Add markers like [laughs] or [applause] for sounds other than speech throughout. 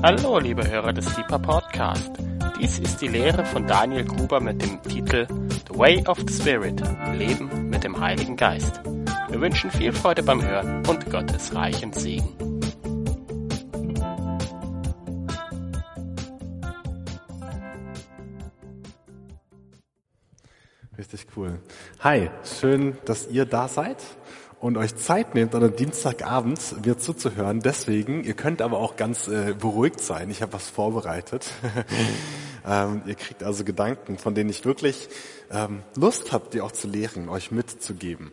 Hallo, liebe Hörer des Deeper Podcast. Dies ist die Lehre von Daniel Gruber mit dem Titel The Way of the Spirit, Leben mit dem Heiligen Geist. Wir wünschen viel Freude beim Hören und Gottes reichen Segen. Richtig cool. Hi, schön, dass ihr da seid und euch Zeit nehmt, an einem Dienstagabend mir zuzuhören. Deswegen, ihr könnt aber auch ganz äh, beruhigt sein. Ich habe was vorbereitet. [laughs] ähm, ihr kriegt also Gedanken, von denen ich wirklich ähm, Lust habe, die auch zu lehren, euch mitzugeben.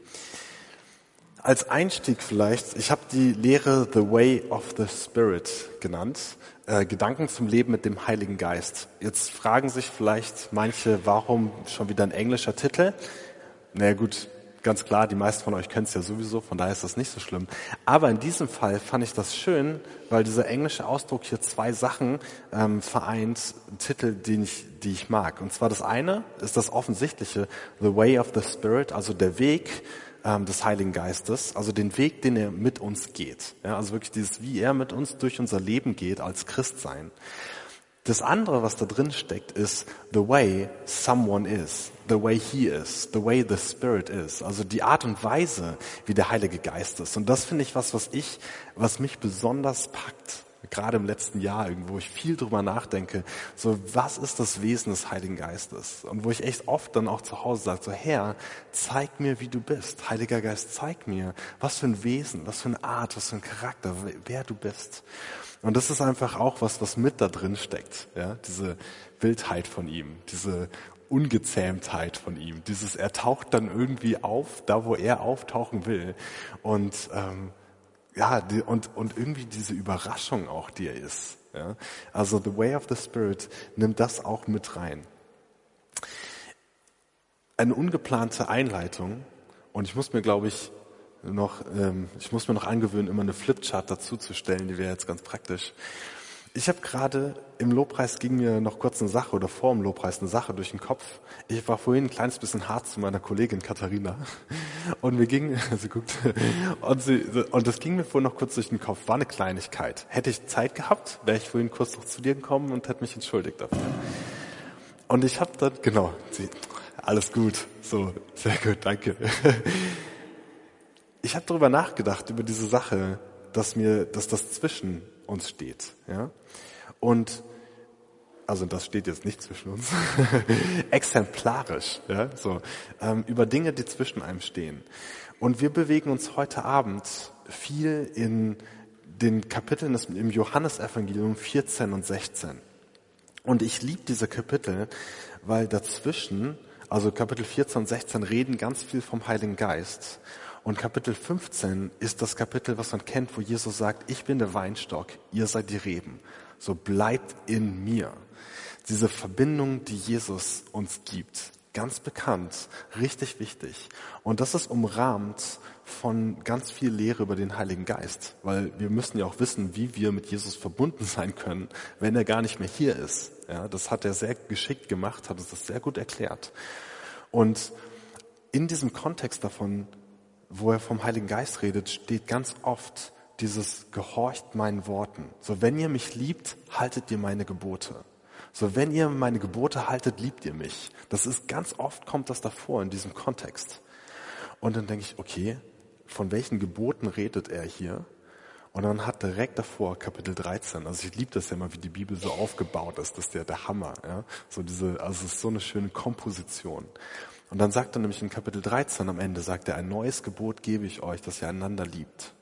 Als Einstieg vielleicht, ich habe die Lehre The Way of the Spirit genannt. Äh, Gedanken zum Leben mit dem Heiligen Geist. Jetzt fragen sich vielleicht manche, warum schon wieder ein englischer Titel? Na naja, gut, ganz klar, die meisten von euch können es ja sowieso, von daher ist das nicht so schlimm. Aber in diesem Fall fand ich das schön, weil dieser englische Ausdruck hier zwei Sachen ähm, vereint, Titel, den ich, die ich mag. Und zwar das eine ist das offensichtliche, The Way of the Spirit, also der Weg ähm, des Heiligen Geistes, also den Weg, den er mit uns geht. Ja, also wirklich dieses, wie er mit uns durch unser Leben geht als Christsein. Das andere, was da drin steckt, ist the way someone is, the way he is, the way the Spirit is. Also die Art und Weise, wie der Heilige Geist ist. Und das finde ich was, was ich, was mich besonders packt. Gerade im letzten Jahr irgendwo ich viel drüber nachdenke. So, was ist das Wesen des Heiligen Geistes? Und wo ich echt oft dann auch zu Hause sage, so Herr, zeig mir, wie du bist. Heiliger Geist, zeig mir, was für ein Wesen, was für eine Art, was für ein Charakter, wer du bist. Und das ist einfach auch was, was mit da drin steckt. Ja? Diese Wildheit von ihm, diese Ungezähmtheit von ihm, dieses er taucht dann irgendwie auf, da wo er auftauchen will. Und ähm, ja, die, und, und irgendwie diese Überraschung auch, die er ist. Ja? Also The Way of the Spirit nimmt das auch mit rein. Eine ungeplante Einleitung, und ich muss mir, glaube ich, noch, ähm, ich muss mir noch angewöhnen, immer eine Flipchart dazu zu stellen, die wäre jetzt ganz praktisch. Ich habe gerade im Lobpreis ging mir noch kurz eine Sache oder vor dem Lobpreis eine Sache durch den Kopf. Ich war vorhin ein kleines bisschen hart zu meiner Kollegin Katharina und wir gingen, [laughs] sie guckt, und, sie, und das ging mir vorhin noch kurz durch den Kopf. War eine Kleinigkeit. Hätte ich Zeit gehabt, wäre ich vorhin kurz noch zu dir gekommen und hätte mich entschuldigt dafür. Und ich habe dann, genau, sie, alles gut, so, sehr gut, danke ich habe darüber nachgedacht, über diese Sache, dass mir, dass das zwischen uns steht. Ja? Und also das steht jetzt nicht zwischen uns, [laughs] exemplarisch, ja, so, ähm, über Dinge, die zwischen einem stehen. Und wir bewegen uns heute Abend viel in den Kapiteln im Johannesevangelium 14 und 16. Und ich liebe diese Kapitel, weil dazwischen, also Kapitel 14 und 16 reden ganz viel vom Heiligen Geist. Und Kapitel 15 ist das Kapitel, was man kennt, wo Jesus sagt, ich bin der Weinstock, ihr seid die Reben. So bleibt in mir. Diese Verbindung, die Jesus uns gibt. Ganz bekannt, richtig wichtig. Und das ist umrahmt von ganz viel Lehre über den Heiligen Geist, weil wir müssen ja auch wissen, wie wir mit Jesus verbunden sein können, wenn er gar nicht mehr hier ist. Ja, das hat er sehr geschickt gemacht, hat es das sehr gut erklärt. Und in diesem Kontext davon wo er vom Heiligen Geist redet, steht ganz oft dieses gehorcht meinen Worten. So, wenn ihr mich liebt, haltet ihr meine Gebote. So, wenn ihr meine Gebote haltet, liebt ihr mich. Das ist ganz oft kommt das davor in diesem Kontext. Und dann denke ich, okay, von welchen Geboten redet er hier? Und dann hat direkt davor Kapitel 13. Also ich liebe das ja mal, wie die Bibel so aufgebaut ist. Das ist ja der Hammer. Ja? So diese, also es ist so eine schöne Komposition. Und dann sagt er nämlich in Kapitel 13 am Ende, sagt er, ein neues Gebot gebe ich euch, dass ihr einander liebt.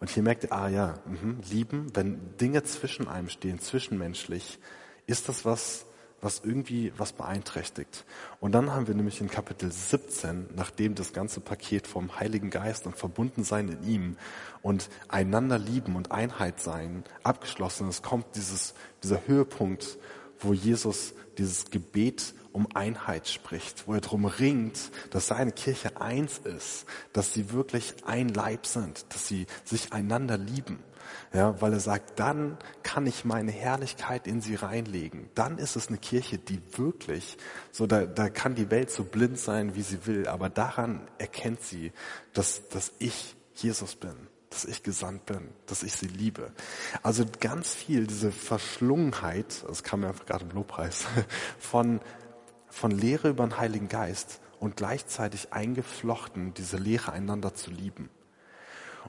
Und hier merkt ihr, ah ja, mh, lieben, wenn Dinge zwischen einem stehen, zwischenmenschlich, ist das was, was irgendwie was beeinträchtigt. Und dann haben wir nämlich in Kapitel 17, nachdem das ganze Paket vom Heiligen Geist und Verbundensein in ihm und einander lieben und Einheit sein abgeschlossen ist, kommt dieses, dieser Höhepunkt, wo Jesus dieses Gebet um Einheit spricht, wo er darum ringt, dass seine Kirche eins ist, dass sie wirklich ein Leib sind, dass sie sich einander lieben. Ja, weil er sagt, dann kann ich meine Herrlichkeit in sie reinlegen. Dann ist es eine Kirche, die wirklich, so da, da kann die Welt so blind sein, wie sie will, aber daran erkennt sie, dass, dass ich Jesus bin dass ich gesandt bin, dass ich sie liebe. Also ganz viel diese Verschlungenheit, das kam mir einfach gerade im Lobpreis, [laughs] von, von Lehre über den Heiligen Geist und gleichzeitig eingeflochten, diese Lehre einander zu lieben.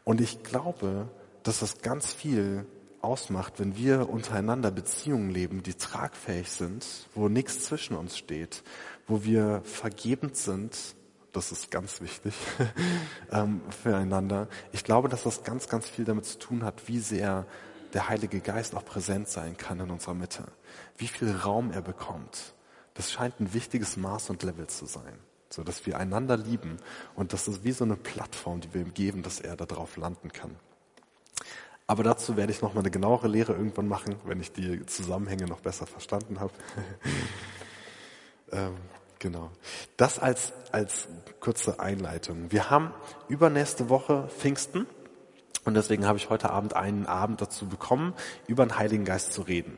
Und ich glaube, dass das ganz viel ausmacht, wenn wir untereinander Beziehungen leben, die tragfähig sind, wo nichts zwischen uns steht, wo wir vergebend sind, das ist ganz wichtig [laughs] ähm, füreinander. Ich glaube, dass das ganz, ganz viel damit zu tun hat, wie sehr der Heilige Geist auch präsent sein kann in unserer Mitte, wie viel Raum er bekommt. Das scheint ein wichtiges Maß und Level zu sein, so dass wir einander lieben und das ist wie so eine Plattform, die wir ihm geben, dass er darauf landen kann. Aber dazu werde ich noch mal eine genauere Lehre irgendwann machen, wenn ich die Zusammenhänge noch besser verstanden habe. [laughs] ähm, genau. Das als, als kurze Einleitung. Wir haben übernächste Woche Pfingsten. Und deswegen habe ich heute Abend einen Abend dazu bekommen, über den Heiligen Geist zu reden.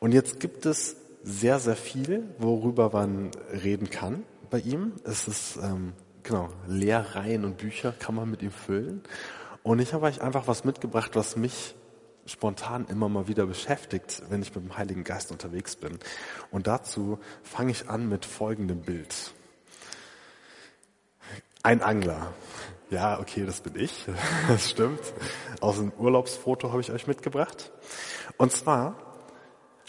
Und jetzt gibt es sehr, sehr viel, worüber man reden kann bei ihm. Es ist, ähm, genau, Lehrreihen und Bücher kann man mit ihm füllen. Und ich habe euch einfach was mitgebracht, was mich spontan immer mal wieder beschäftigt, wenn ich mit dem Heiligen Geist unterwegs bin. Und dazu fange ich an mit folgendem Bild. Ein Angler. Ja, okay, das bin ich. [laughs] Das stimmt. Aus einem Urlaubsfoto habe ich euch mitgebracht. Und zwar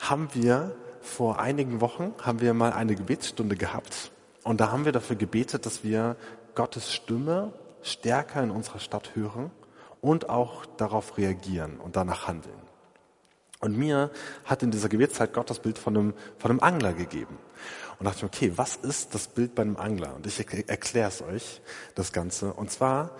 haben wir vor einigen Wochen haben wir mal eine Gebetsstunde gehabt. Und da haben wir dafür gebetet, dass wir Gottes Stimme stärker in unserer Stadt hören und auch darauf reagieren und danach handeln. Und mir hat in dieser Gebetszeit Gott das Bild von einem, von einem Angler gegeben. Und dachte ich, okay, was ist das Bild bei einem Angler? Und ich erkläre es euch, das Ganze. Und zwar,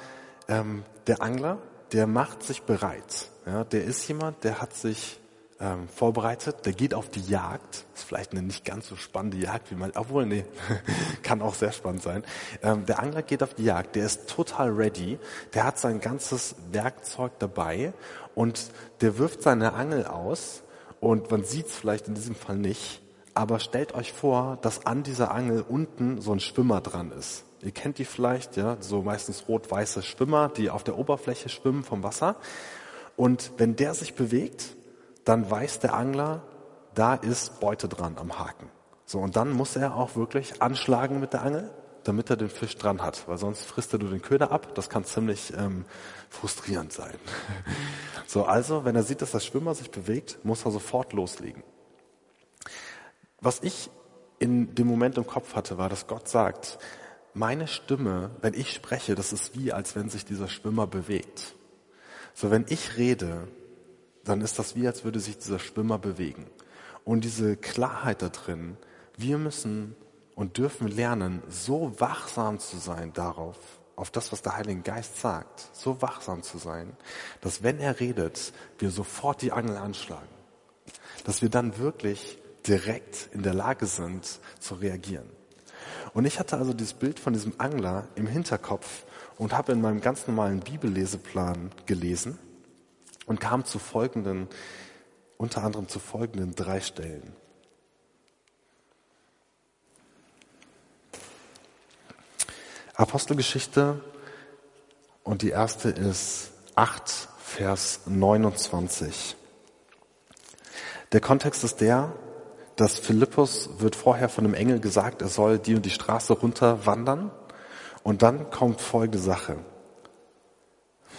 ähm, der Angler, der macht sich bereit. Ja, der ist jemand, der hat sich ähm, vorbereitet, der geht auf die Jagd. Ist vielleicht eine nicht ganz so spannende Jagd, wie man, obwohl, nee, [laughs] kann auch sehr spannend sein. Ähm, der Angler geht auf die Jagd, der ist total ready, der hat sein ganzes Werkzeug dabei und der wirft seine Angel aus und man sieht es vielleicht in diesem Fall nicht, aber stellt euch vor, dass an dieser Angel unten so ein Schwimmer dran ist. Ihr kennt die vielleicht, ja, so meistens rot-weiße Schwimmer, die auf der Oberfläche schwimmen vom Wasser. Und wenn der sich bewegt, dann weiß der Angler, da ist Beute dran am Haken. So, und dann muss er auch wirklich anschlagen mit der Angel, damit er den Fisch dran hat, weil sonst frisst er nur den Köder ab. Das kann ziemlich ähm, frustrierend sein. [laughs] so, also, wenn er sieht, dass der Schwimmer sich bewegt, muss er sofort loslegen. Was ich in dem Moment im Kopf hatte, war, dass Gott sagt, meine Stimme, wenn ich spreche, das ist wie, als wenn sich dieser Schwimmer bewegt. So, wenn ich rede, dann ist das wie, als würde sich dieser Schwimmer bewegen. Und diese Klarheit da drin, wir müssen und dürfen lernen, so wachsam zu sein darauf, auf das, was der Heilige Geist sagt, so wachsam zu sein, dass wenn er redet, wir sofort die Angel anschlagen. Dass wir dann wirklich direkt in der Lage sind zu reagieren. Und ich hatte also dieses Bild von diesem Angler im Hinterkopf und habe in meinem ganz normalen Bibelleseplan gelesen und kam zu folgenden, unter anderem zu folgenden drei Stellen. Apostelgeschichte und die erste ist 8, Vers 29. Der Kontext ist der, dass Philippus wird vorher von einem Engel gesagt, er soll die und die Straße runter wandern und dann kommt folgende Sache.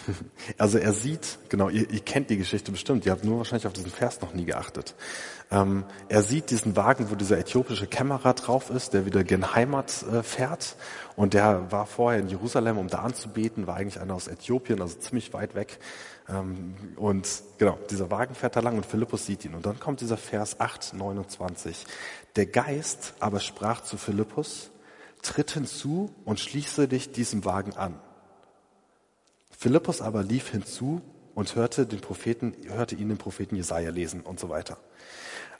[laughs] Also er sieht, genau, ihr, ihr, kennt die Geschichte bestimmt, ihr habt nur wahrscheinlich auf diesen Vers noch nie geachtet. Ähm, er sieht diesen Wagen, wo dieser äthiopische Kämmerer drauf ist, der wieder gen Heimat äh, fährt. Und der war vorher in Jerusalem, um da anzubeten, war eigentlich einer aus Äthiopien, also ziemlich weit weg. Ähm, und genau, dieser Wagen fährt da lang und Philippus sieht ihn. Und dann kommt dieser Vers 8, 29. Der Geist aber sprach zu Philippus, tritt hinzu und schließe dich diesem Wagen an. Philippus aber lief hinzu und hörte den Propheten, hörte ihn den Propheten Jesaja lesen und so weiter.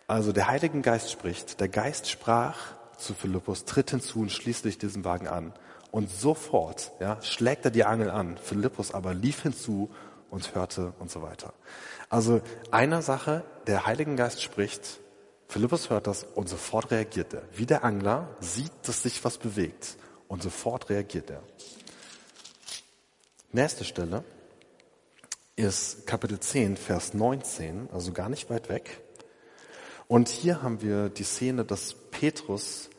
Also der Heilige Geist spricht. Der Geist sprach zu Philippus, tritt hinzu und schließt dich diesen Wagen an. Und sofort, ja, schlägt er die Angel an. Philippus aber lief hinzu und hörte und so weiter. Also einer Sache, der Heilige Geist spricht, Philippus hört das und sofort reagiert er. Wie der Angler sieht, dass sich was bewegt und sofort reagiert er. Nächste Stelle. ist Kapitel 10, Vers 19, also gar nicht weit weg. Und hier haben wir die Szene, dass Petrus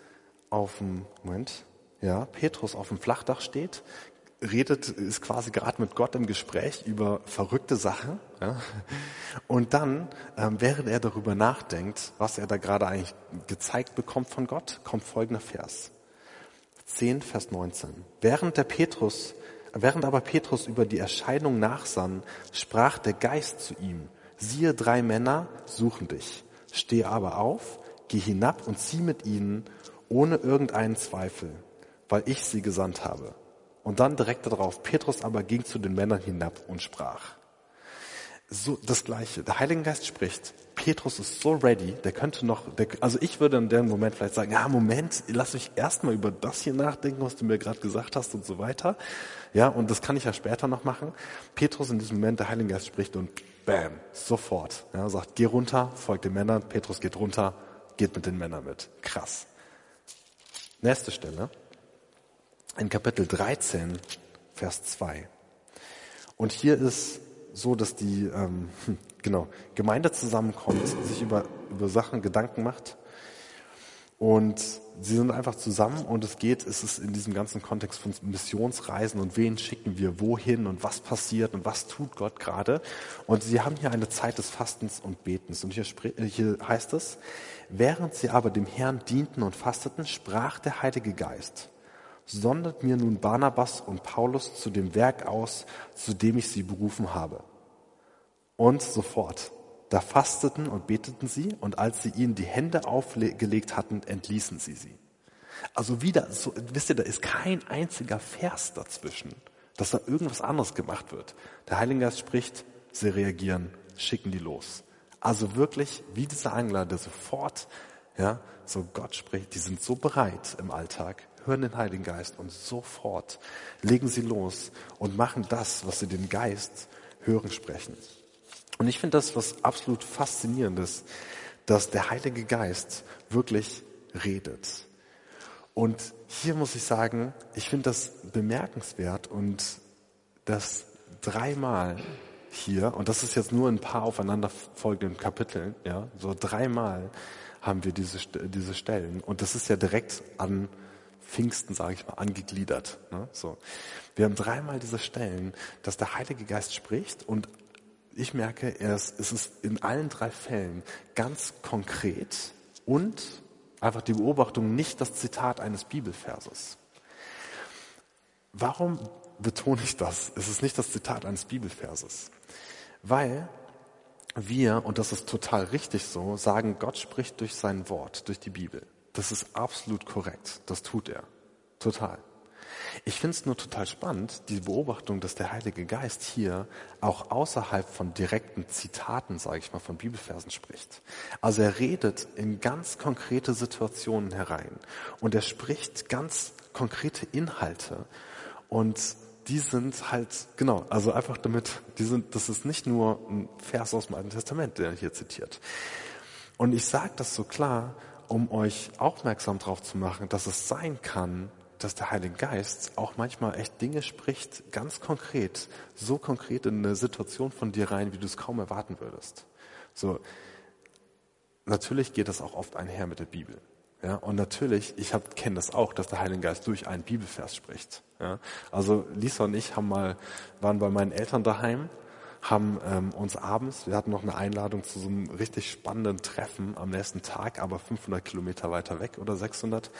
auf dem, Moment, ja, Petrus auf dem Flachdach steht, redet, ist quasi gerade mit Gott im Gespräch über verrückte Sachen. Ja? Und dann, ähm, während er darüber nachdenkt, was er da gerade eigentlich gezeigt bekommt von Gott, kommt folgender Vers. 10, Vers 19. Während der Petrus, während aber Petrus über die Erscheinung nachsann, sprach der Geist zu ihm, siehe, drei Männer suchen dich. Steh aber auf, geh hinab und zieh mit ihnen ohne irgendeinen Zweifel, weil ich sie gesandt habe. Und dann direkt darauf, Petrus aber ging zu den Männern hinab und sprach. So das Gleiche. Der Heilige Geist spricht. Petrus ist so ready, der könnte noch, der, also ich würde in dem Moment vielleicht sagen, ja Moment, lass mich erstmal über das hier nachdenken, was du mir gerade gesagt hast und so weiter. Ja, und das kann ich ja später noch machen. Petrus in diesem Moment, der Heilige Geist spricht und bam, sofort. Ja, sagt, geh runter, folgt den Männern. Petrus geht runter, geht mit den Männern mit. Krass. Nächste Stelle in Kapitel 13, Vers 2. Und hier ist so, dass die ähm, [laughs] genau, Gemeinde zusammenkommt, sich über, über Sachen Gedanken macht. Und sie sind einfach zusammen und es geht, es ist in diesem ganzen Kontext von Missionsreisen und wen schicken wir wohin und was passiert und was tut Gott gerade. Und sie haben hier eine Zeit des Fastens und Betens. Und hier, hier heißt es, während sie aber dem Herrn dienten und fasteten, sprach der Heilige Geist sondert mir nun Barnabas und Paulus zu dem Werk aus, zu dem ich sie berufen habe. Und sofort. Da fasteten und beteten sie, und als sie ihnen die Hände aufgelegt hatten, entließen sie sie. Also wieder, so, wisst ihr, da ist kein einziger Vers dazwischen, dass da irgendwas anderes gemacht wird. Der Heilige Geist spricht, sie reagieren, schicken die los. Also wirklich, wie dieser Angler, der sofort, ja, so Gott spricht, die sind so bereit im Alltag, hören den Heiligen Geist und sofort legen sie los und machen das, was sie den Geist hören sprechen. Und ich finde das was absolut faszinierendes, dass der Heilige Geist wirklich redet. Und hier muss ich sagen, ich finde das bemerkenswert und das dreimal hier, und das ist jetzt nur ein paar aufeinanderfolgenden Kapiteln, ja, so dreimal haben wir diese, diese Stellen. Und das ist ja direkt an Pfingsten, sage ich mal, angegliedert. Ne? So. Wir haben dreimal diese Stellen, dass der Heilige Geist spricht und ich merke, es ist in allen drei Fällen ganz konkret und einfach die Beobachtung, nicht das Zitat eines Bibelverses. Warum betone ich das? Es ist nicht das Zitat eines Bibelverses. Weil wir, und das ist total richtig so, sagen, Gott spricht durch sein Wort, durch die Bibel. Das ist absolut korrekt. Das tut er. Total. Ich finde es nur total spannend, die Beobachtung, dass der Heilige Geist hier auch außerhalb von direkten Zitaten, sage ich mal, von Bibelversen spricht. Also er redet in ganz konkrete Situationen herein und er spricht ganz konkrete Inhalte und die sind halt, genau, also einfach damit, die sind, das ist nicht nur ein Vers aus dem Alten Testament, der hier zitiert. Und ich sage das so klar, um euch aufmerksam darauf zu machen, dass es sein kann, dass der Heilige Geist auch manchmal echt Dinge spricht, ganz konkret, so konkret in eine Situation von dir rein, wie du es kaum erwarten würdest. So, natürlich geht das auch oft einher mit der Bibel. Ja, und natürlich, ich kenne das auch, dass der Heilige Geist durch einen Bibelvers spricht. Ja, also Lisa und ich haben mal, waren bei meinen Eltern daheim haben ähm, uns abends, wir hatten noch eine Einladung zu so einem richtig spannenden Treffen am nächsten Tag, aber 500 Kilometer weiter weg oder 600.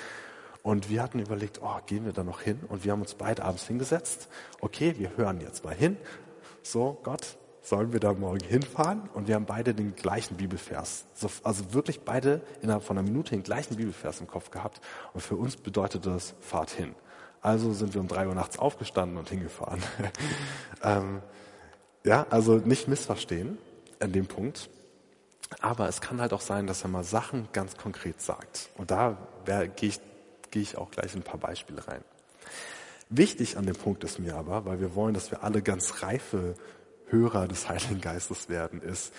Und wir hatten überlegt, oh, gehen wir da noch hin? Und wir haben uns beide abends hingesetzt. Okay, wir hören jetzt mal hin. So, Gott, sollen wir da morgen hinfahren? Und wir haben beide den gleichen Bibelvers. Also wirklich beide innerhalb von einer Minute den gleichen Bibelvers im Kopf gehabt. Und für uns bedeutet das, fahrt hin. Also sind wir um drei Uhr nachts aufgestanden und hingefahren. [laughs] ähm, ja, also nicht missverstehen an dem Punkt. Aber es kann halt auch sein, dass er mal Sachen ganz konkret sagt. Und da gehe ich, geh ich auch gleich ein paar Beispiele rein. Wichtig an dem Punkt ist mir aber, weil wir wollen, dass wir alle ganz reife Hörer des Heiligen Geistes werden, ist,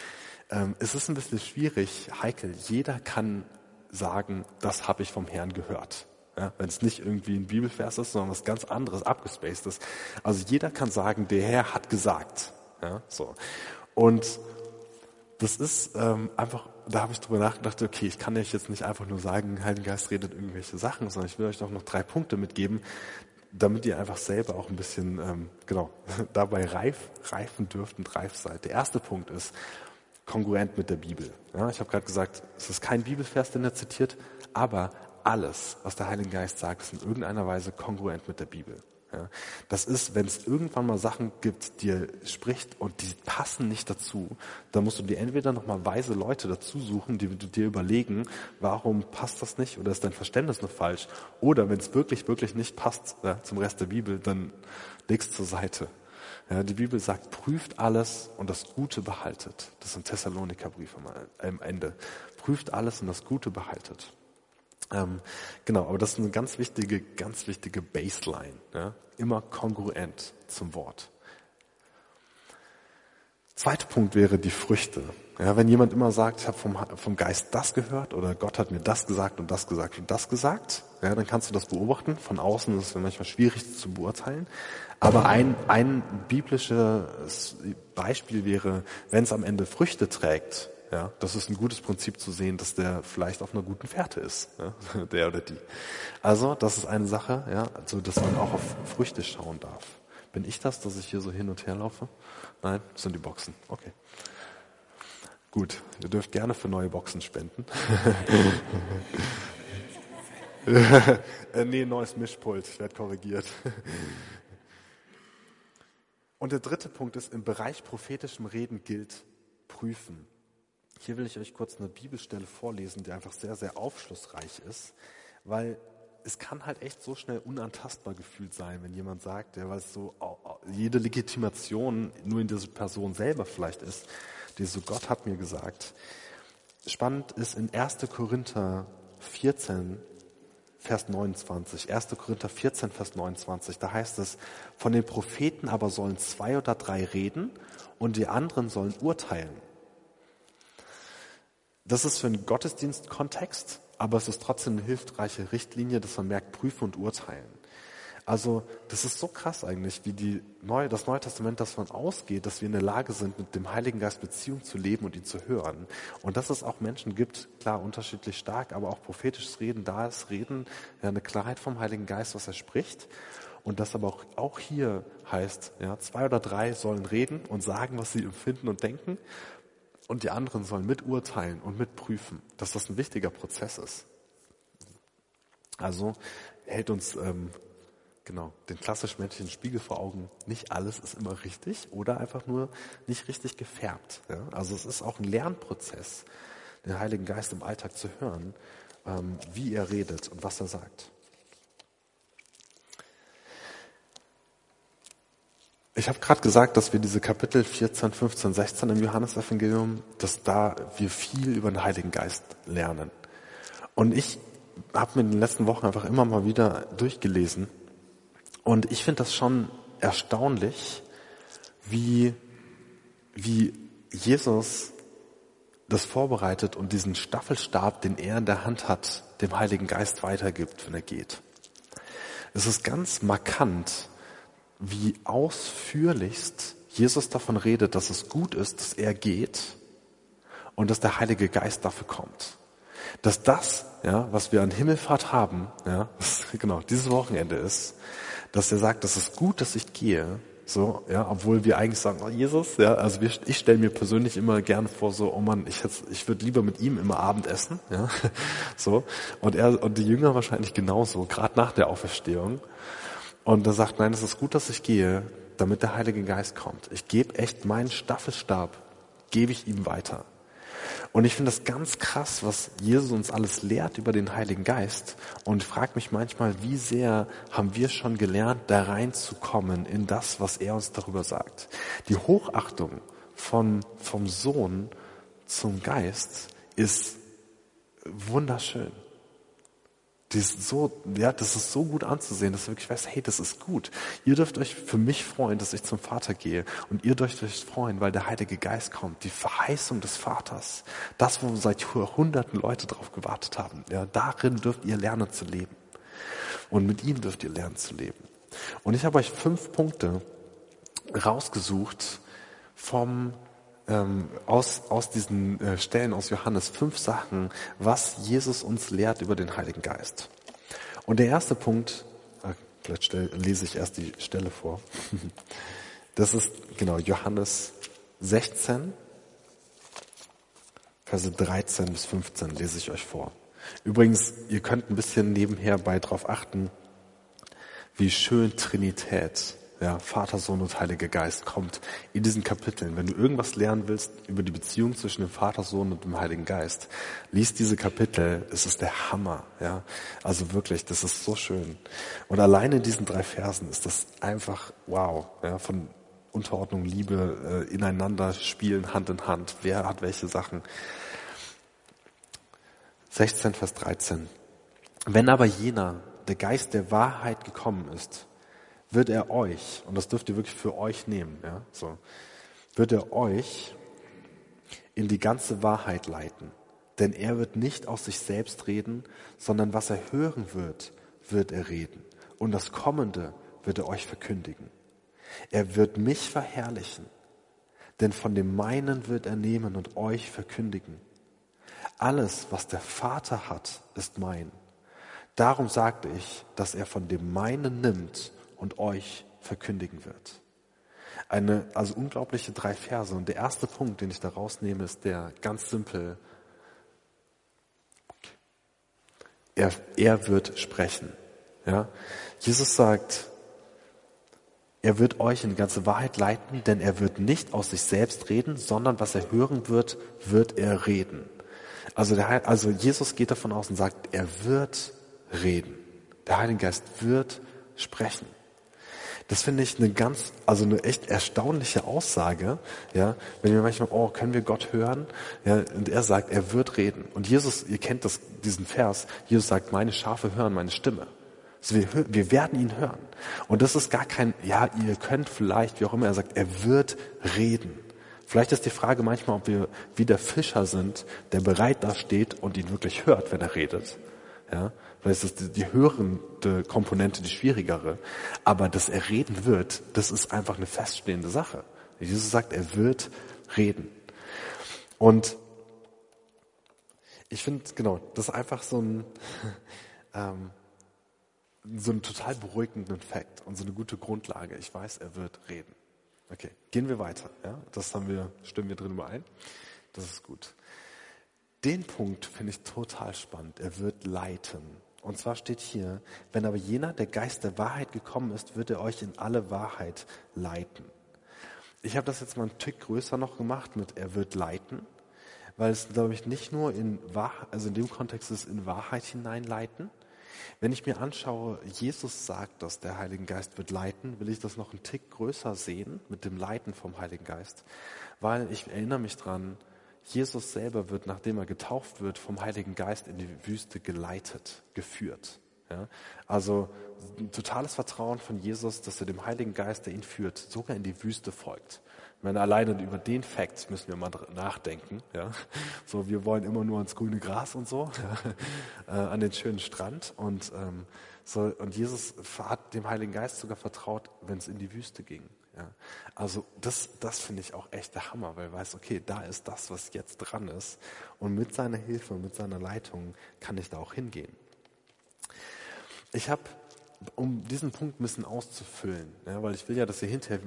ähm, es ist ein bisschen schwierig, heikel. Jeder kann sagen, das habe ich vom Herrn gehört. Ja, Wenn es nicht irgendwie ein Bibelvers ist, sondern was ganz anderes, abgespaced ist. Also jeder kann sagen, der Herr hat gesagt. Ja, so. Und das ist ähm, einfach, da habe ich drüber nachgedacht, okay, ich kann euch jetzt nicht einfach nur sagen, Heiligen Geist redet irgendwelche Sachen, sondern ich will euch doch noch drei Punkte mitgeben, damit ihr einfach selber auch ein bisschen, ähm, genau, [laughs] dabei reif, reifen dürft und reif seid. Der erste Punkt ist kongruent mit der Bibel. Ja, ich habe gerade gesagt, es ist kein Bibelvers, den er zitiert, aber alles, was der Heilige Geist sagt, ist in irgendeiner Weise kongruent mit der Bibel. Ja, das ist, wenn es irgendwann mal Sachen gibt, die er spricht und die passen nicht dazu, dann musst du dir entweder nochmal weise Leute dazu suchen, die dir überlegen, warum passt das nicht oder ist dein Verständnis noch falsch. Oder wenn es wirklich, wirklich nicht passt ja, zum Rest der Bibel, dann legst zur Seite. Ja, die Bibel sagt, prüft alles und das Gute behaltet. Das ist ein Thessalonikerbrief am Ende. Prüft alles und das Gute behaltet. Ähm, genau, aber das ist eine ganz wichtige, ganz wichtige Baseline. Ja? Immer kongruent zum Wort. Zweiter Punkt wäre die Früchte. Ja, wenn jemand immer sagt, ich habe vom, vom Geist das gehört oder Gott hat mir das gesagt und das gesagt und das gesagt, ja, dann kannst du das beobachten. Von außen ist es manchmal schwierig zu beurteilen. Aber ein, ein biblisches Beispiel wäre, wenn es am Ende Früchte trägt, ja, das ist ein gutes Prinzip zu sehen, dass der vielleicht auf einer guten Fährte ist, ja, [laughs] der oder die. Also, das ist eine Sache, ja, also, dass man auch auf Früchte schauen darf. Bin ich das, dass ich hier so hin und her laufe? Nein, das sind die Boxen. Okay. Gut, ihr dürft gerne für neue Boxen spenden. [laughs] äh, nee, neues Mischpult, ich werde korrigiert. Und der dritte Punkt ist, im Bereich prophetischem Reden gilt prüfen. Hier will ich euch kurz eine Bibelstelle vorlesen, die einfach sehr, sehr aufschlussreich ist, weil es kann halt echt so schnell unantastbar gefühlt sein, wenn jemand sagt, ja, weil es so jede Legitimation nur in dieser Person selber vielleicht ist, die so Gott hat mir gesagt. Spannend ist in 1. Korinther 14, Vers 29. 1. Korinther 14, Vers 29. Da heißt es, von den Propheten aber sollen zwei oder drei reden und die anderen sollen urteilen. Das ist für einen Gottesdienstkontext, aber es ist trotzdem eine hilfreiche Richtlinie, dass man merkt, prüfen und urteilen. Also das ist so krass eigentlich, wie die Neue, das Neue Testament davon ausgeht, dass wir in der Lage sind, mit dem Heiligen Geist Beziehung zu leben und ihn zu hören. Und dass es auch Menschen gibt, klar unterschiedlich stark, aber auch prophetisches Reden, da ist Reden, ja, eine Klarheit vom Heiligen Geist, was er spricht. Und das aber auch, auch hier heißt, ja, zwei oder drei sollen reden und sagen, was sie empfinden und denken und die anderen sollen miturteilen und mitprüfen, dass das ein wichtiger Prozess ist. Also hält uns ähm, genau den klassisch menschlichen Spiegel vor Augen. Nicht alles ist immer richtig oder einfach nur nicht richtig gefärbt. Ja? Also es ist auch ein Lernprozess, den Heiligen Geist im Alltag zu hören, ähm, wie er redet und was er sagt. Ich habe gerade gesagt, dass wir diese Kapitel 14, 15, 16 im Johannesevangelium, dass da wir viel über den Heiligen Geist lernen. Und ich habe mir in den letzten Wochen einfach immer mal wieder durchgelesen. Und ich finde das schon erstaunlich, wie, wie Jesus das vorbereitet und diesen Staffelstab, den er in der Hand hat, dem Heiligen Geist weitergibt, wenn er geht. Es ist ganz markant, wie ausführlichst Jesus davon redet, dass es gut ist, dass er geht und dass der Heilige Geist dafür kommt. Dass das, ja, was wir an Himmelfahrt haben, ja, [laughs] genau, dieses Wochenende ist, dass er sagt, das ist gut, dass ich gehe, so, ja, obwohl wir eigentlich sagen, oh Jesus, ja, also wir, ich stelle mir persönlich immer gern vor, so, oh Mann, ich, ich würde lieber mit ihm immer Abend essen, ja, [laughs] so, und er und die Jünger wahrscheinlich genauso, gerade nach der Auferstehung. Und er sagt, nein, es ist gut, dass ich gehe, damit der Heilige Geist kommt. Ich gebe echt meinen Staffelstab, gebe ich ihm weiter. Und ich finde das ganz krass, was Jesus uns alles lehrt über den Heiligen Geist. Und frage mich manchmal, wie sehr haben wir schon gelernt, da reinzukommen in das, was er uns darüber sagt. Die Hochachtung von, vom Sohn zum Geist ist wunderschön. Die ist so, ja, das ist so gut anzusehen, dass du wirklich weißt, hey, das ist gut. Ihr dürft euch für mich freuen, dass ich zum Vater gehe. Und ihr dürft euch freuen, weil der Heilige Geist kommt. Die Verheißung des Vaters. Das, wo seit Jahrhunderten Leute drauf gewartet haben. Ja, darin dürft ihr lernen zu leben. Und mit ihm dürft ihr lernen zu leben. Und ich habe euch fünf Punkte rausgesucht, vom ähm, aus, aus diesen äh, Stellen aus Johannes fünf Sachen, was Jesus uns lehrt über den Heiligen Geist. Und der erste Punkt, äh, vielleicht stell, lese ich erst die Stelle vor. [laughs] Das ist genau Johannes 16, Verse 13 bis 15 lese ich euch vor. Übrigens, ihr könnt ein bisschen nebenher bei drauf achten, wie schön Trinität ja, Vater, Sohn und Heiliger Geist kommt in diesen Kapiteln. Wenn du irgendwas lernen willst über die Beziehung zwischen dem Vater, Sohn und dem Heiligen Geist, liest diese Kapitel. Es ist der Hammer, ja. Also wirklich, das ist so schön. Und alleine in diesen drei Versen ist das einfach wow, ja, von Unterordnung, Liebe, äh, ineinander spielen, Hand in Hand. Wer hat welche Sachen? 16, Vers 13. Wenn aber jener, der Geist der Wahrheit gekommen ist, wird er euch, und das dürft ihr wirklich für euch nehmen, ja, so, wird er euch in die ganze Wahrheit leiten. Denn er wird nicht aus sich selbst reden, sondern was er hören wird, wird er reden. Und das Kommende wird er euch verkündigen. Er wird mich verherrlichen, denn von dem meinen wird er nehmen und euch verkündigen. Alles, was der Vater hat, ist mein. Darum sagte ich, dass er von dem meinen nimmt und euch verkündigen wird. Eine, also unglaubliche drei Verse. Und der erste Punkt, den ich da rausnehme, ist der ganz simpel. Er, er wird sprechen. Ja? Jesus sagt, er wird euch in die ganze Wahrheit leiten, denn er wird nicht aus sich selbst reden, sondern was er hören wird, wird er reden. Also, der, also Jesus geht davon aus und sagt, er wird reden. Der Heilige Geist wird sprechen. Das finde ich eine ganz, also eine echt erstaunliche Aussage, ja. Wenn wir manchmal, oh, können wir Gott hören? Ja, und er sagt, er wird reden. Und Jesus, ihr kennt das, diesen Vers, Jesus sagt, meine Schafe hören meine Stimme. Also wir, wir werden ihn hören. Und das ist gar kein, ja, ihr könnt vielleicht, wie auch immer, er sagt, er wird reden. Vielleicht ist die Frage manchmal, ob wir wie der Fischer sind, der bereit da steht und ihn wirklich hört, wenn er redet. Ja, Vielleicht ist das die hörende Komponente die schwierigere. Aber dass er reden wird, das ist einfach eine feststehende Sache. Jesus sagt, er wird reden. Und ich finde, genau, das ist einfach so ein, [laughs] ähm, so einen total beruhigenden Fakt und so eine gute Grundlage. Ich weiß, er wird reden. Okay, gehen wir weiter. Ja, das haben wir, stimmen wir drin überein. Das ist gut. Den Punkt finde ich total spannend. Er wird leiten. Und zwar steht hier, wenn aber jener, der Geist der Wahrheit gekommen ist, wird er euch in alle Wahrheit leiten. Ich habe das jetzt mal einen Tick größer noch gemacht mit er wird leiten, weil es, glaube ich, nicht nur in Wahrheit, also in dem Kontext ist in Wahrheit hineinleiten. Wenn ich mir anschaue, Jesus sagt, dass der Heilige Geist wird leiten, will ich das noch einen Tick größer sehen mit dem Leiten vom Heiligen Geist, weil ich erinnere mich dran, Jesus selber wird, nachdem er getauft wird, vom Heiligen Geist in die Wüste geleitet, geführt. Ja? Also totales Vertrauen von Jesus, dass er dem Heiligen Geist, der ihn führt, sogar in die Wüste folgt. Ich meine, alleine über den Fakt müssen wir mal nachdenken. Ja? So, wir wollen immer nur ans grüne Gras und so, ja? äh, an den schönen Strand. Und, ähm, so, und Jesus hat dem Heiligen Geist sogar vertraut, wenn es in die Wüste ging. Ja. Also das, das finde ich auch echt der Hammer, weil er weiß, okay, da ist das, was jetzt dran ist. Und mit seiner Hilfe, mit seiner Leitung kann ich da auch hingehen. Ich habe, um diesen Punkt ein bisschen auszufüllen, ja, weil ich will ja, dass ihr hinterher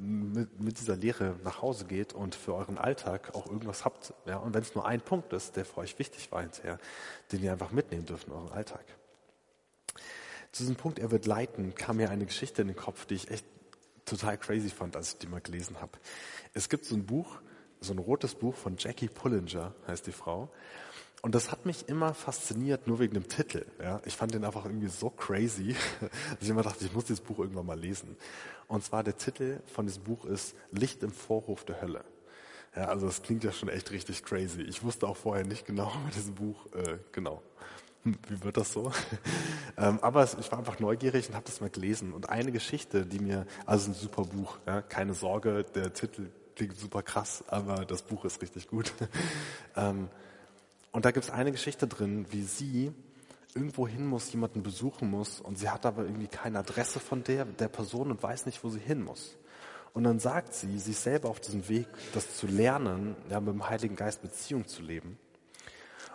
mit, mit, dieser Lehre nach Hause geht und für euren Alltag auch irgendwas habt. Ja, und wenn es nur ein Punkt ist, der für euch wichtig war hinterher, den ihr einfach mitnehmen dürft in euren Alltag. Zu diesem Punkt, er wird leiten, kam mir eine Geschichte in den Kopf, die ich echt total crazy fand, als ich die mal gelesen habe. Es gibt so ein Buch, so ein rotes Buch von Jackie Pullinger, heißt die Frau. Und das hat mich immer fasziniert, nur wegen dem Titel. Ja. Ich fand den einfach irgendwie so crazy, [laughs] dass ich immer dachte, ich muss dieses Buch irgendwann mal lesen. Und zwar der Titel von diesem Buch ist Licht im Vorhof der Hölle. Ja, also das klingt ja schon echt richtig crazy. Ich wusste auch vorher nicht genau [laughs] mit diesem Buch, äh, genau, [laughs] wie wird das so? ähm, aber ich war einfach neugierig und habe das mal gelesen. Und eine Geschichte, die mir, also ein super Buch, ja, keine Sorge, der Titel klingt super krass, aber das Buch ist richtig gut. ähm, und da gibt es eine Geschichte drin, wie sie irgendwo hin muss, jemanden besuchen muss und sie hat aber irgendwie keine Adresse von der, der Person und weiß nicht, wo sie hin muss. Und dann sagt sie, ist selber auf diesem Weg, das zu lernen, ja, mit dem Heiligen Geist Beziehung zu leben.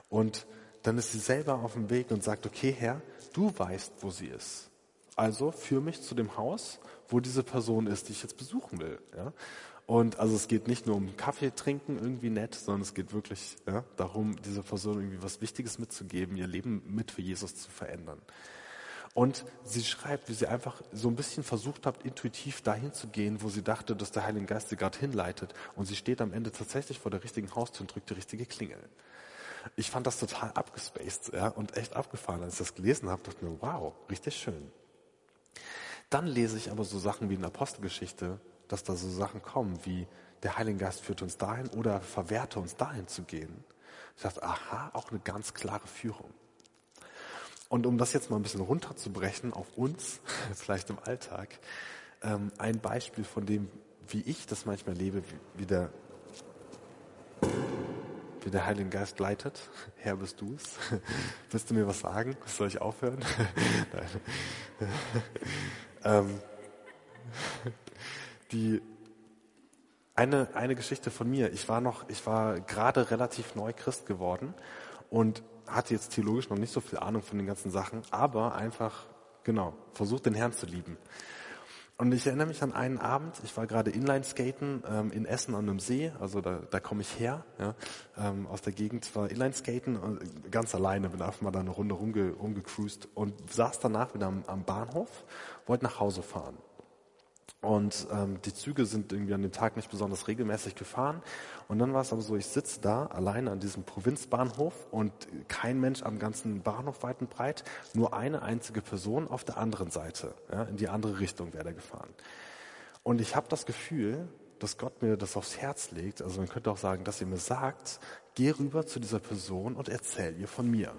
Und dann ist sie selber auf dem Weg und sagt, okay Herr, du weißt, wo sie ist. Also führ mich zu dem Haus, wo diese Person ist, die ich jetzt besuchen will. Ja? Und also es geht nicht nur um Kaffee trinken, irgendwie nett, sondern es geht wirklich ja, darum, dieser Person irgendwie was Wichtiges mitzugeben, ihr Leben mit für Jesus zu verändern. Und sie schreibt, wie sie einfach so ein bisschen versucht hat, intuitiv dahin zu gehen, wo sie dachte, dass der Heilige Geist sie gerade hinleitet. Und sie steht am Ende tatsächlich vor der richtigen Haustür und drückt die richtige Klingel. Ich fand das total abgespaced ja, und echt abgefahren. Als ich das gelesen habe, dachte ich mir, wow, richtig schön. Dann lese ich aber so Sachen wie in Apostelgeschichte, dass da so Sachen kommen wie der Heilige Geist führt uns dahin oder verwehrte uns dahin zu gehen. Ich dachte, aha, auch eine ganz klare Führung. Und um das jetzt mal ein bisschen runterzubrechen auf uns, [laughs] vielleicht im Alltag, ähm, ein Beispiel von dem, wie ich das manchmal lebe, wie, der wie der Heilige Geist leitet. [laughs] Herr, bist du es? [laughs] Willst du mir was sagen? Soll ich aufhören? ähm, die eine, eine Geschichte von mir. Ich war noch, ich war gerade relativ neu Christ geworden und hatte jetzt theologisch noch nicht so viel Ahnung von den ganzen Sachen, aber einfach, genau, versucht den Herrn zu lieben. Und ich erinnere mich an einen Abend, ich war gerade Inlineskaten ähm, in Essen an einem See, also da, da komme ich her, ja, ähm, aus der Gegend, war Inlineskaten äh, ganz alleine, bin einfach mal da eine Runde rumge, rumgecruised und saß danach wieder am, am Bahnhof, wollte nach Hause fahren. Und ähm, die Züge sind irgendwie an dem Tag nicht besonders regelmäßig gefahren. Und dann war es aber so, ich sitze da alleine an diesem Provinzbahnhof und kein Mensch am ganzen Bahnhof weit und breit, nur eine einzige Person auf der anderen Seite. Ja, in die andere Richtung wäre der gefahren. Und ich habe das Gefühl, dass Gott mir das aufs Herz legt. Also man könnte auch sagen, dass ihr mir sagt, geh rüber zu dieser Person und erzähl ihr von mir.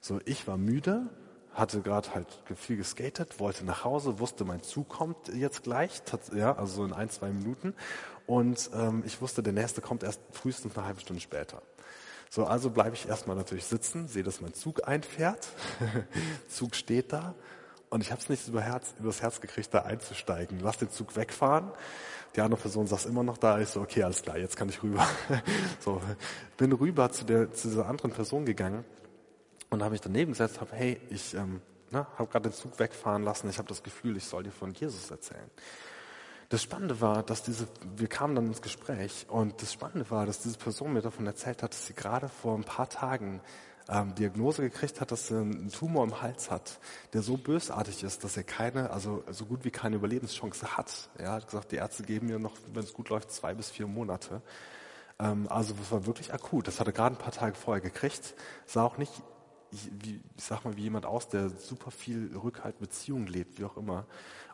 So, ich war müde, hatte gerade halt viel geskatet, wollte nach Hause, wusste, mein Zug kommt jetzt gleich, ja, also so in ein, zwei Minuten. Und ähm, ich wusste, der nächste kommt erst frühestens eine halbe Stunde später. So, also bleibe ich erstmal natürlich sitzen, sehe, dass mein Zug einfährt. [laughs] Zug steht da. Und ich habe es nicht über Herz, übers Herz gekriegt, da einzusteigen. Lass den Zug wegfahren. Die andere Person saß immer noch da. Ich so, okay, alles klar, jetzt kann ich rüber. [laughs] so, bin rüber zu, der, zu dieser anderen Person gegangen und habe mich daneben gesetzt, habe, hey, ich ähm, ne, habe gerade den Zug wegfahren lassen, ich habe das Gefühl, ich soll dir von Jesus erzählen. Das Spannende war, dass diese, wir kamen dann ins Gespräch und das Spannende war, dass diese Person mir davon erzählt hat, dass sie gerade vor ein paar Tagen ähm, Diagnose gekriegt hat, dass sie einen Tumor im Hals hat, der so bösartig ist, dass er keine, also so gut wie keine Überlebenschance hat. Er hat gesagt, die Ärzte geben mir noch, wenn es gut läuft, zwei bis vier Monate. Ähm, also das war wirklich akut. Das hat er gerade ein paar Tage vorher gekriegt. Sah auch nicht ich, wie, ich sag mal, wie jemand aus, der super viel Rückhalt, Beziehung lebt, wie auch immer,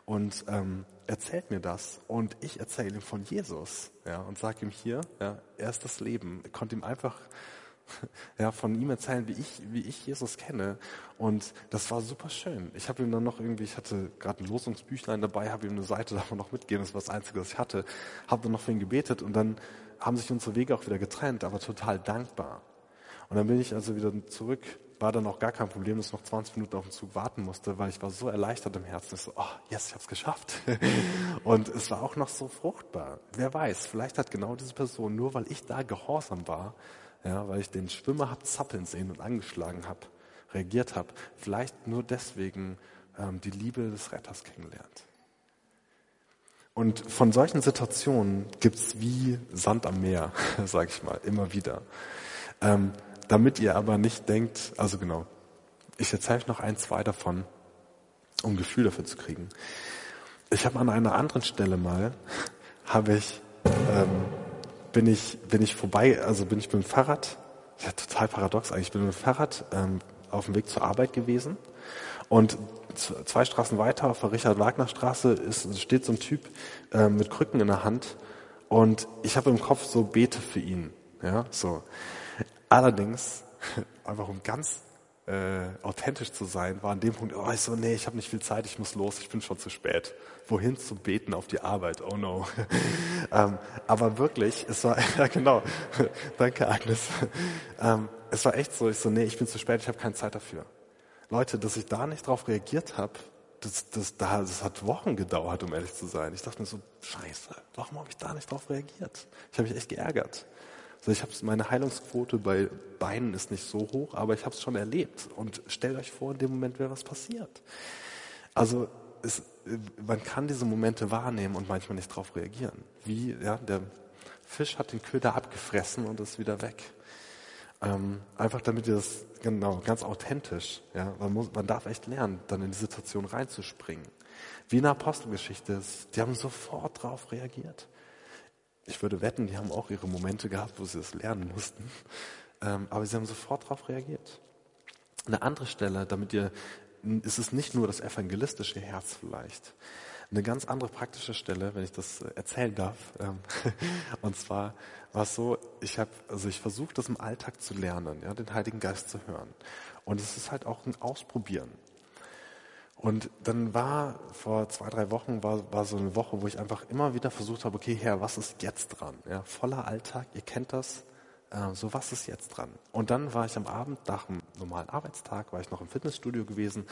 und ähm, erzählt mir das. Und ich erzähle ihm von Jesus, ja, und sage ihm hier, ja, er ist das Leben. Ich konnte ihm einfach [laughs] ja, von ihm erzählen, wie ich, wie ich Jesus kenne. Und das war super schön. Ich habe ihm dann noch irgendwie, ich hatte gerade ein Losungsbüchlein dabei, habe ihm eine Seite davon noch mitgegeben, das war das Einzige, was ich hatte. Habe dann noch für ihn gebetet und dann haben sich unsere Wege auch wieder getrennt, aber total dankbar. Und dann bin ich also wieder zurück war dann auch gar kein Problem, dass ich noch 20 Minuten auf den Zug warten musste, weil ich war so erleichtert im Herzen. Ich so, oh, yes, ich habe es geschafft. [laughs] und es war auch noch so fruchtbar. Wer weiß, vielleicht hat genau diese Person, nur weil ich da gehorsam war, ja, weil ich den Schwimmer hab zappeln sehen und angeschlagen habe, reagiert habe, vielleicht nur deswegen ähm, die Liebe des Retters kennengelernt. Und von solchen Situationen gibt's wie Sand am Meer, [laughs] sage ich mal, immer wieder. Ähm, damit ihr aber nicht denkt, also genau, ich erzähle euch noch ein, zwei davon, um ein Gefühl dafür zu kriegen. Ich habe an einer anderen Stelle mal, habe ich, ähm, bin ich, bin ich vorbei, also bin ich mit dem Fahrrad, ja total paradox eigentlich, ich bin mit dem Fahrrad ähm, auf dem Weg zur Arbeit gewesen und zwei Straßen weiter auf der Richard-Wagner-Straße ist, steht so ein Typ äh, mit Krücken in der Hand und ich habe im Kopf so bete für ihn, ja, so. Allerdings, [laughs] einfach um ganz äh, authentisch zu sein, war an dem Punkt, oh, ich so, nee, ich habe nicht viel Zeit, ich muss los, ich bin schon zu spät. Wohin zu beten auf die Arbeit? Oh no. [laughs] ähm, aber wirklich, es war, [laughs] ja genau, danke Agnes. Ähm, es war echt so, ich so, nee, ich bin zu spät, ich habe keine Zeit dafür. Leute, dass ich da nicht drauf reagiert habe, das, das, das hat Wochen gedauert, um ehrlich zu sein. Ich dachte mir so, scheiße, warum habe ich da nicht drauf reagiert? Ich habe mich echt geärgert. Also ich habe meine Heilungsquote bei Beinen ist nicht so hoch, aber ich habe es schon erlebt. Und stellt euch vor, in dem Moment wäre was passiert. Also es, man kann diese Momente wahrnehmen und manchmal nicht darauf reagieren. Wie ja, der Fisch hat den Köder abgefressen und ist wieder weg. Ähm, einfach damit ihr das genau ganz authentisch. Ja, man, muss, man darf echt lernen, dann in die Situation reinzuspringen. Wie in der Apostelgeschichte die haben sofort darauf reagiert. Ich würde wetten, die haben auch ihre Momente gehabt, wo sie es lernen mussten. Ähm, aber sie haben sofort darauf reagiert. Eine andere Stelle, damit ihr, ist es nicht nur das evangelistische Herz vielleicht. Eine ganz andere praktische Stelle, wenn ich das äh, erzählen darf. Ähm, [laughs] und zwar war es so, ich habe, also ich versuche das im Alltag zu lernen, ja, den Heiligen Geist zu hören. Und es ist halt auch ein Ausprobieren. Und dann war vor zwei, drei Wochen war, war so eine Woche, wo ich einfach immer wieder versucht habe, okay, Herr, was ist jetzt dran? Ja, voller Alltag, ihr kennt das. Äh, so, was ist jetzt dran? Und dann war ich am Abend, nach einem normalen Arbeitstag, war ich noch im Fitnessstudio gewesen,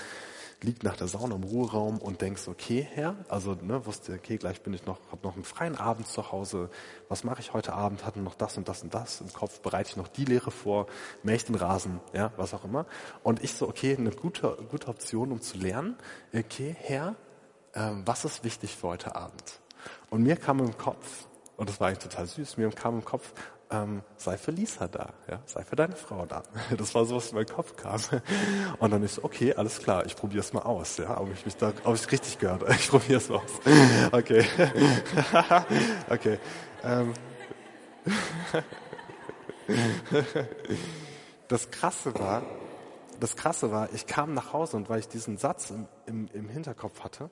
liegt nach der Sauna im Ruheraum und denkst, okay, Herr, also ne, wusste, okay, gleich bin ich noch, habe noch einen freien Abend zu Hause. Was mache ich heute Abend? Hatte noch das und das und das im Kopf. Bereite ich noch die Lehre vor, mähe ich den Rasen, ja, was auch immer. Und ich so, okay, eine gute, gute Option, um zu lernen. Okay, Herr, äh, was ist wichtig für heute Abend? Und mir kam im Kopf, und das war eigentlich total süß, mir kam im Kopf, ähm, sei für Lisa da, ja, sei für deine Frau da. [laughs] Das war so, was in meinen Kopf kam. [laughs] Und dann ist so, okay, alles klar, ich probiere es mal aus, ja, ob ich mich da, ob ich richtig gehört, [laughs] ich probiere es mal aus. Okay, okay. Ähm. Das Krasse war, das Krasse war, ich kam nach Hause und weil ich diesen Satz im, im, im Hinterkopf hatte,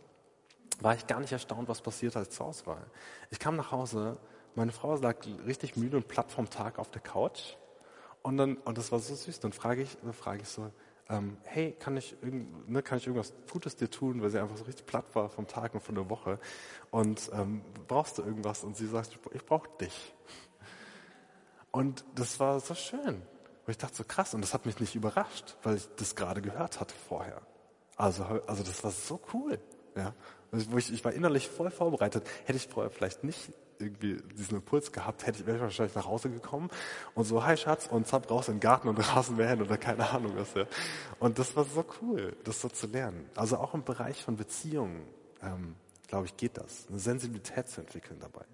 war ich gar nicht erstaunt, was passiert, als ich zu Hause war. Ich kam nach Hause meine Frau lag richtig müde und platt vom Tag auf der Couch. Und dann, und das war so süß. Dann frage ich, frage ich so, ähm, hey, kann ich, ne, kann ich irgendwas Gutes dir tun, weil sie einfach so richtig platt war vom Tag und von der Woche. Und ähm, brauchst du irgendwas? Und sie sagt, ich brauche dich. Und das war so schön. Und ich dachte so krass. Und das hat mich nicht überrascht, weil ich das gerade gehört hatte vorher. Also, also das war so cool. Ja. Wo ich, ich war innerlich voll vorbereitet. Hätte ich vorher vielleicht nicht irgendwie diesen Impuls gehabt, hätte wäre ich wahrscheinlich nach Hause gekommen und so, hi Schatz, und zapp raus in den Garten und [laughs] Rasenmähen oder keine Ahnung was. Ja. Und das war so cool, das so zu lernen. Also auch im Bereich von Beziehungen, ähm, glaube ich, geht das. Eine Sensibilität zu entwickeln dabei.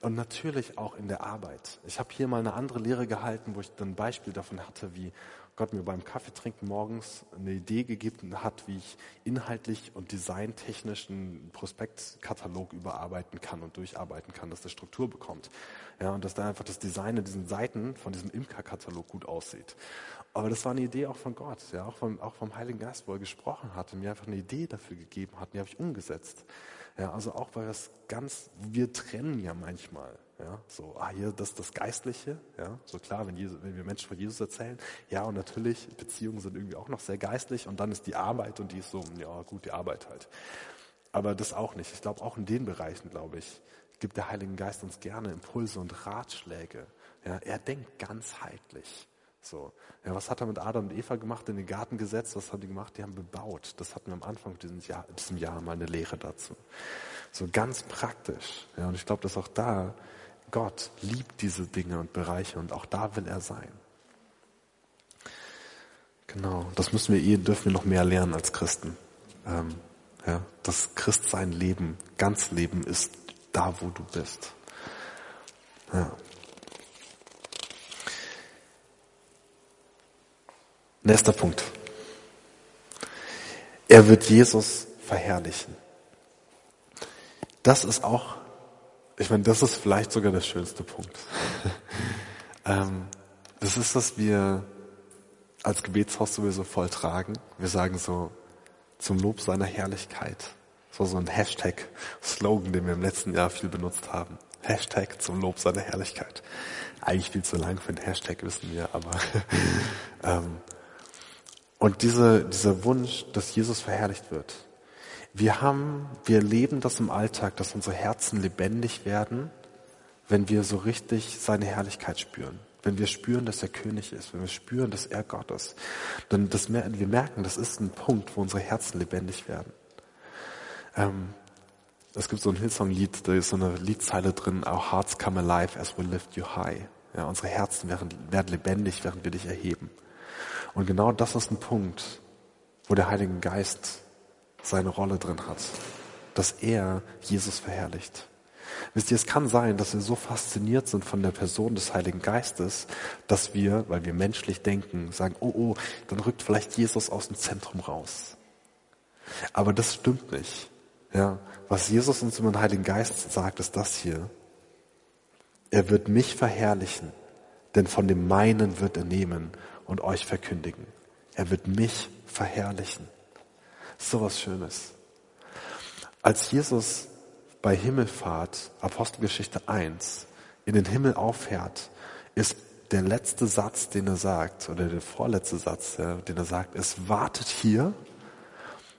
Und natürlich auch in der Arbeit. Ich habe hier mal eine andere Lehre gehalten, wo ich dann ein Beispiel davon hatte, wie Gott mir beim Kaffeetrinken morgens eine Idee gegeben hat, wie ich inhaltlich und designtechnisch einen Prospektkatalog überarbeiten kann und durcharbeiten kann, dass der Struktur bekommt. Ja, und dass da einfach das Design in diesen Seiten von diesem Imker-Katalog gut aussieht. Aber das war eine Idee auch von Gott, ja, auch vom, auch vom Heiligen Geist, wo er gesprochen hat und mir einfach eine Idee dafür gegeben hat, und die habe ich umgesetzt. Ja, also auch weil das ganz, wir trennen ja manchmal. Ja, so, ah, hier, das das Geistliche. Ja, so klar, wenn, Jesus, wenn wir Menschen von Jesus erzählen. Ja, und natürlich, Beziehungen sind irgendwie auch noch sehr geistlich. Und dann ist die Arbeit und die ist so, ja, gut, die Arbeit halt. Aber das auch nicht. Ich glaube, auch in den Bereichen, glaube ich, gibt der Heilige Geist uns gerne Impulse und Ratschläge. Ja, er denkt ganzheitlich. So. Ja, was hat er mit Adam und Eva gemacht? In den Garten gesetzt? Was haben die gemacht? Die haben bebaut. Das hatten wir am Anfang dieses Jahr, diesem Jahr mal eine Lehre dazu. So ganz praktisch. Ja, und ich glaube, dass auch da Gott liebt diese Dinge und Bereiche und auch da will er sein. Genau, das müssen wir eh, dürfen wir noch mehr lernen als Christen. Ähm, ja, das Christsein Leben, ganz Leben ist da, wo du bist. Ja. Nächster Punkt. Er wird Jesus verherrlichen. Das ist auch, ich meine, das ist vielleicht sogar der schönste Punkt. [laughs] ähm, das ist, was wir als Gebetshaus sowieso voll tragen. Wir sagen so, zum Lob seiner Herrlichkeit. Das war so ein Hashtag-Slogan, den wir im letzten Jahr viel benutzt haben. Hashtag zum Lob seiner Herrlichkeit. Eigentlich viel zu lang für einen Hashtag, wissen wir, aber [laughs] ähm, und diese, dieser Wunsch, dass Jesus verherrlicht wird. Wir haben, wir leben das im Alltag, dass unsere Herzen lebendig werden, wenn wir so richtig seine Herrlichkeit spüren. Wenn wir spüren, dass er König ist, wenn wir spüren, dass er Gott ist. Dann das, wir merken, das ist ein Punkt, wo unsere Herzen lebendig werden. Ähm, es gibt so ein Hillsong-Lied, da ist so eine Liedzeile drin, Our hearts come alive as we lift you high. Ja, unsere Herzen werden, werden lebendig, während wir dich erheben. Und genau das ist ein Punkt, wo der Heilige Geist seine Rolle drin hat. Dass er Jesus verherrlicht. Wisst ihr, es kann sein, dass wir so fasziniert sind von der Person des Heiligen Geistes, dass wir, weil wir menschlich denken, sagen, oh, oh, dann rückt vielleicht Jesus aus dem Zentrum raus. Aber das stimmt nicht. Ja, was Jesus uns über den Heiligen Geist sagt, ist das hier. Er wird mich verherrlichen, denn von dem meinen wird er nehmen und euch verkündigen. Er wird mich verherrlichen. So was Schönes. Als Jesus bei Himmelfahrt, Apostelgeschichte 1, in den Himmel auffährt, ist der letzte Satz, den er sagt, oder der vorletzte Satz, den er sagt, ist, wartet hier,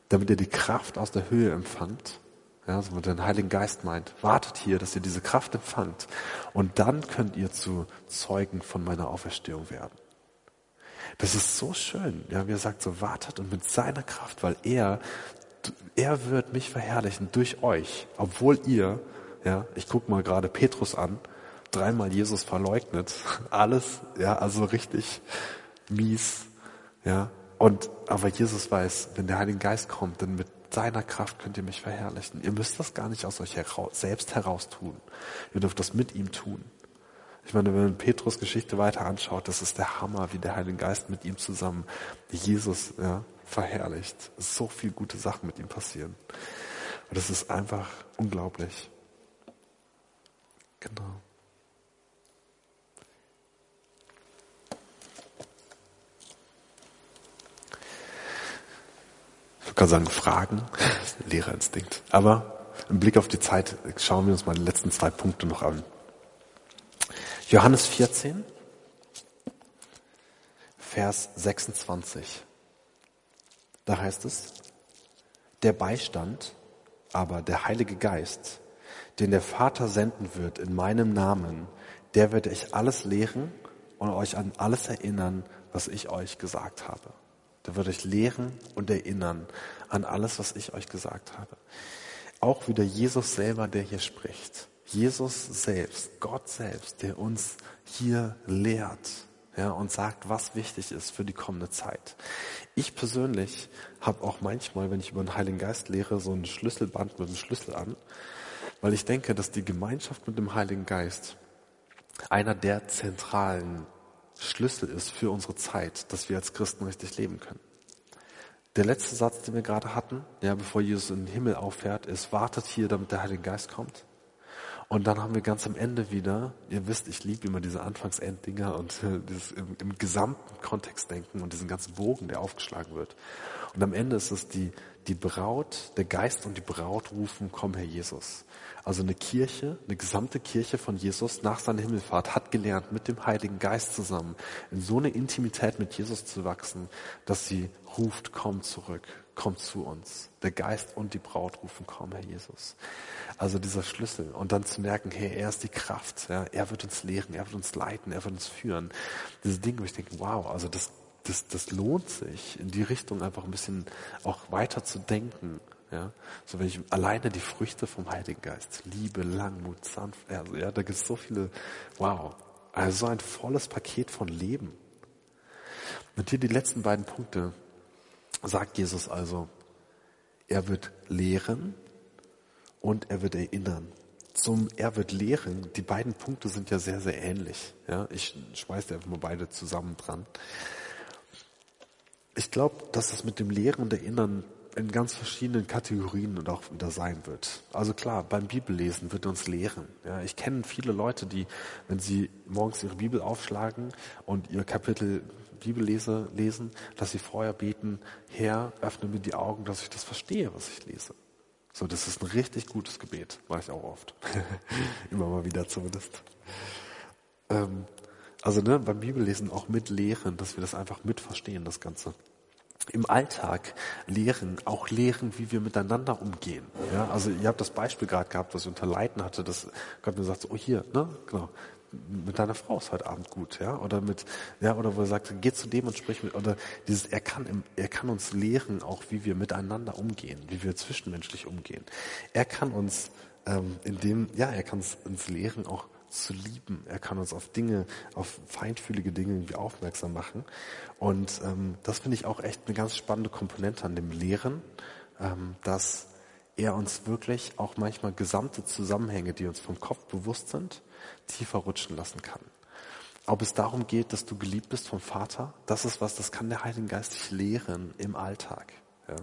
damit ihr die Kraft aus der Höhe empfangt. Ja, so mit den Heiligen Geist meint. Wartet hier, dass ihr diese Kraft empfangt. Und dann könnt ihr zu Zeugen von meiner Auferstehung werden. Das ist so schön. Ja, wie er sagt, so wartet und mit seiner Kraft, weil er er wird mich verherrlichen durch euch, obwohl ihr, ja, ich guck mal gerade Petrus an, dreimal Jesus verleugnet, [laughs] alles, ja, also richtig mies, ja, und, aber Jesus weiß, wenn der Heilige Geist kommt, dann mit seiner Kraft könnt ihr mich verherrlichen. Ihr müsst das gar nicht aus euch heraus, selbst heraus tun. Ihr dürft das mit ihm tun. Ich meine, wenn man Petrus Geschichte weiter anschaut, das ist der Hammer, wie der Heilige Geist mit ihm zusammen Jesus ja, verherrlicht. So viel gute Sachen mit ihm passieren. Und das ist einfach unglaublich. Genau. Ich kann sagen, Fragen, [laughs] Lehrerinstinkt. Aber im Blick auf die Zeit schauen wir uns mal die letzten zwei Punkte noch an. Johannes 14, Vers 26. Da heißt es, der Beistand, aber der Heilige Geist, den der Vater senden wird in meinem Namen, der wird euch alles lehren und euch an alles erinnern, was ich euch gesagt habe. Der wird euch lehren und erinnern an alles, was ich euch gesagt habe. Auch wieder Jesus selber, der hier spricht. Jesus selbst, Gott selbst, der uns hier lehrt, ja, und sagt, was wichtig ist für die kommende Zeit. Ich persönlich habe auch manchmal, wenn ich über den Heiligen Geist lehre, so ein Schlüsselband mit einem Schlüssel an, weil ich denke, dass die Gemeinschaft mit dem Heiligen Geist einer der zentralen Schlüssel ist für unsere Zeit, dass wir als Christen richtig leben können. Der letzte Satz, den wir gerade hatten, ja, bevor Jesus in den Himmel auffährt, ist, wartet hier, damit der Heilige Geist kommt. Und dann haben wir ganz am Ende wieder, ihr wisst, ich liebe immer diese Anfangs-Enddinger und äh, dieses im, im gesamten Kontext denken und diesen ganzen Bogen, der aufgeschlagen wird. Und am Ende ist es die, die Braut, der Geist und die Braut rufen, komm Herr Jesus. Also eine Kirche, eine gesamte Kirche von Jesus nach seiner Himmelfahrt hat gelernt, mit dem Heiligen Geist zusammen in so eine Intimität mit Jesus zu wachsen, dass sie ruft, komm zurück, komm zu uns. Der Geist und die Braut rufen, komm Herr Jesus. Also dieser Schlüssel und dann zu merken, hey, er ist die Kraft, ja, er wird uns lehren, er wird uns leiten, er wird uns führen. Diese Dinge, wo ich denke, wow, also das das, das lohnt sich, in die Richtung einfach ein bisschen auch weiter zu denken. Ja, so wenn ich alleine die Früchte vom Heiligen Geist, Liebe, Langmut, Sanft, also, ja, da gibt es so viele, wow, also so ein volles Paket von Leben. Und hier die letzten beiden Punkte sagt Jesus also, er wird lehren und er wird erinnern. Zum er wird lehren, die beiden Punkte sind ja sehr, sehr ähnlich. Ja, ich schmeiße einfach mal beide zusammen dran. Ich glaube, dass das mit dem Lehren und Erinnern in ganz verschiedenen Kategorien und auch wieder sein wird. Also klar, beim Bibellesen wird uns lehren. Ja, ich kenne viele Leute, die, wenn sie morgens ihre Bibel aufschlagen und ihr Kapitel Bibellese lesen, dass sie vorher beten, Herr, öffne mir die Augen, dass ich das verstehe, was ich lese. So, das ist ein richtig gutes Gebet, mache ich auch oft. [laughs] Immer mal wieder zumindest. Ähm, also ne, beim Bibellesen auch mit lehren, dass wir das einfach mitverstehen, das Ganze. im Alltag lehren, auch lehren, wie wir miteinander umgehen. Ja, also ihr habt das Beispiel gerade gehabt, was ich unter Leiten hatte, dass Gott mir sagt, oh hier, ne, genau, mit deiner Frau ist heute Abend gut, ja, oder mit, ja, oder wo er sagt, geh zu dem und sprich mit, oder dieses, er kann, im, er kann uns lehren, auch wie wir miteinander umgehen, wie wir zwischenmenschlich umgehen. Er kann uns, ähm, in dem, ja, er kann uns, lehren, auch zu lieben. Er kann uns auf Dinge, auf feinfühlige Dinge irgendwie aufmerksam machen. Und ähm, das finde ich auch echt eine ganz spannende Komponente an dem Lehren, ähm, dass er uns wirklich auch manchmal gesamte Zusammenhänge, die uns vom Kopf bewusst sind, tiefer rutschen lassen kann. Ob es darum geht, dass du geliebt bist vom Vater, das ist was, das kann der Heilige Geist dich lehren im Alltag. Ja.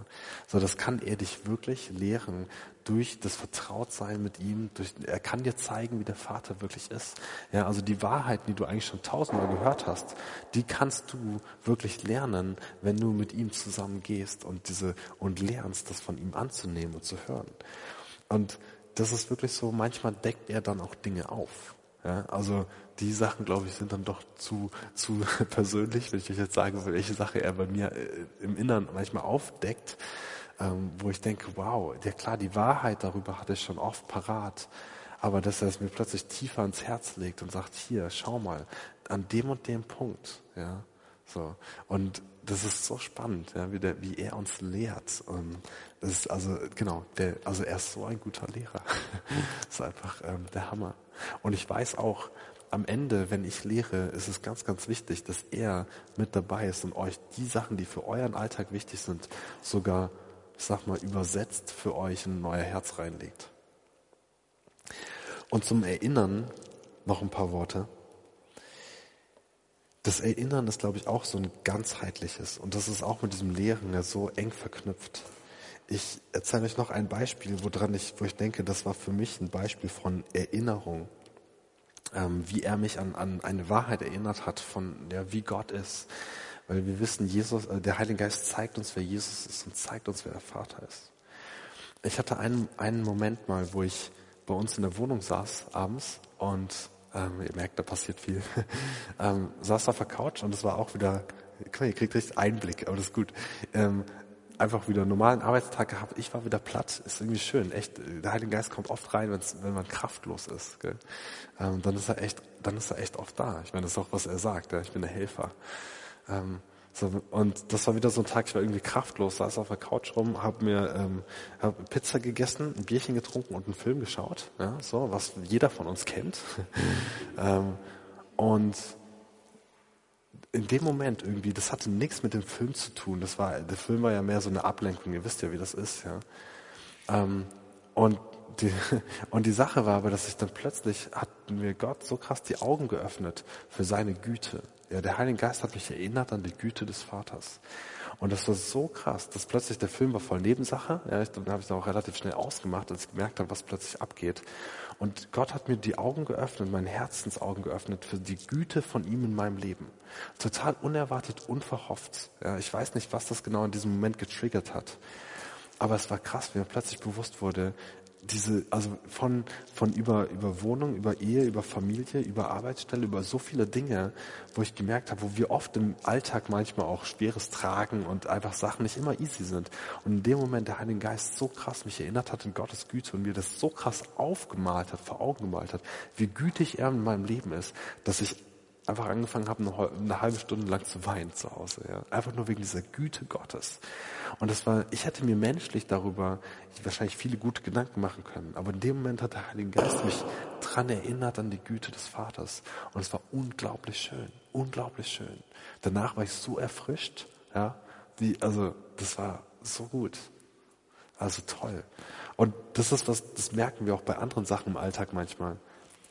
So, das kann er dich wirklich lehren durch das Vertrautsein mit ihm. Durch, er kann dir zeigen, wie der Vater wirklich ist. Ja, also die Wahrheiten, die du eigentlich schon tausendmal gehört hast, die kannst du wirklich lernen, wenn du mit ihm zusammen gehst und diese und lernst, das von ihm anzunehmen und zu hören. Und das ist wirklich so. Manchmal deckt er dann auch Dinge auf. Ja, also die Sachen, glaube ich, sind dann doch zu, zu [laughs] persönlich, wenn ich jetzt will, welche Sache er bei mir äh, im Innern manchmal aufdeckt, ähm, wo ich denke, wow, ja klar, die Wahrheit darüber hatte ich schon oft parat, aber dass er es mir plötzlich tiefer ins Herz legt und sagt, hier, schau mal, an dem und dem Punkt, ja, so. Und das ist so spannend, ja, wie, der, wie er uns lehrt. Und das ist also, genau, der, also er ist so ein guter Lehrer. das [laughs] ist einfach ähm, der Hammer. Und ich weiß auch, am Ende, wenn ich lehre, ist es ganz, ganz wichtig, dass er mit dabei ist und euch die Sachen, die für euren Alltag wichtig sind, sogar, ich sag mal, übersetzt für euch in euer Herz reinlegt. Und zum Erinnern noch ein paar Worte. Das Erinnern ist, glaube ich, auch so ein ganzheitliches. Und das ist auch mit diesem Lehren ja so eng verknüpft. Ich erzähle euch noch ein Beispiel, woran ich, wo ich denke, das war für mich ein Beispiel von Erinnerung. Ähm, wie er mich an, an eine Wahrheit erinnert hat, von ja, wie Gott ist. Weil wir wissen, Jesus, äh, der Heilige Geist zeigt uns, wer Jesus ist und zeigt uns, wer der Vater ist. Ich hatte einen, einen Moment mal, wo ich bei uns in der Wohnung saß abends und ähm, ihr merkt, da passiert viel. [laughs] ähm, saß auf der Couch und es war auch wieder, guck mal, ihr kriegt richtig Einblick, aber das ist gut. Ähm, einfach wieder einen normalen Arbeitstag gehabt. Ich war wieder platt. Ist irgendwie schön. Echt, der Heilige Geist kommt oft rein, wenn man kraftlos ist. Gell? Ähm, dann ist er echt, dann ist er echt oft da. Ich meine, das ist auch was er sagt. Ja? Ich bin der Helfer. Ähm, so, und das war wieder so ein Tag, ich war irgendwie kraftlos, saß auf der Couch rum, habe mir ähm, hab Pizza gegessen, ein Bierchen getrunken und einen Film geschaut, ja, so was jeder von uns kennt. [laughs] ähm, und in dem Moment irgendwie, das hatte nichts mit dem Film zu tun. Das war, der Film war ja mehr so eine Ablenkung. Ihr wisst ja, wie das ist, ja. Ähm, und die, [laughs] und die Sache war aber, dass ich dann plötzlich hat mir Gott so krass die Augen geöffnet für seine Güte. Ja, der Heilige Geist hat mich erinnert an die Güte des Vaters. Und das war so krass, dass plötzlich der Film war voll Nebensache. Ja, ich, dann habe ich es auch relativ schnell ausgemacht, als ich gemerkt habe, was plötzlich abgeht. Und Gott hat mir die Augen geöffnet, mein Herzensaugen geöffnet für die Güte von ihm in meinem Leben. Total unerwartet, unverhofft. Ja, ich weiß nicht, was das genau in diesem Moment getriggert hat. Aber es war krass, wie mir plötzlich bewusst wurde, diese, also von, von über, über Wohnung, über Ehe, über Familie, über Arbeitsstelle, über so viele Dinge, wo ich gemerkt habe, wo wir oft im Alltag manchmal auch Schweres tragen und einfach Sachen nicht immer easy sind. Und in dem Moment der Heilige Geist so krass mich erinnert hat in Gottes Güte und mir das so krass aufgemalt hat, vor Augen gemalt hat, wie gütig er in meinem Leben ist, dass ich einfach angefangen habe, eine, eine, halbe Stunde lang zu weinen zu Hause. Ja. Einfach nur wegen dieser Güte Gottes. Und das war, ich hätte mir menschlich darüber wahrscheinlich viele gute Gedanken machen können. Aber in dem Moment hat der Heilige Geist mich dran erinnert an die Güte des Vaters. Und es war unglaublich schön. Unglaublich schön. Danach war ich so erfrischt. Ja, wie, also, das war so gut. Also toll. Und das ist was, das merken wir auch bei anderen Sachen im Alltag manchmal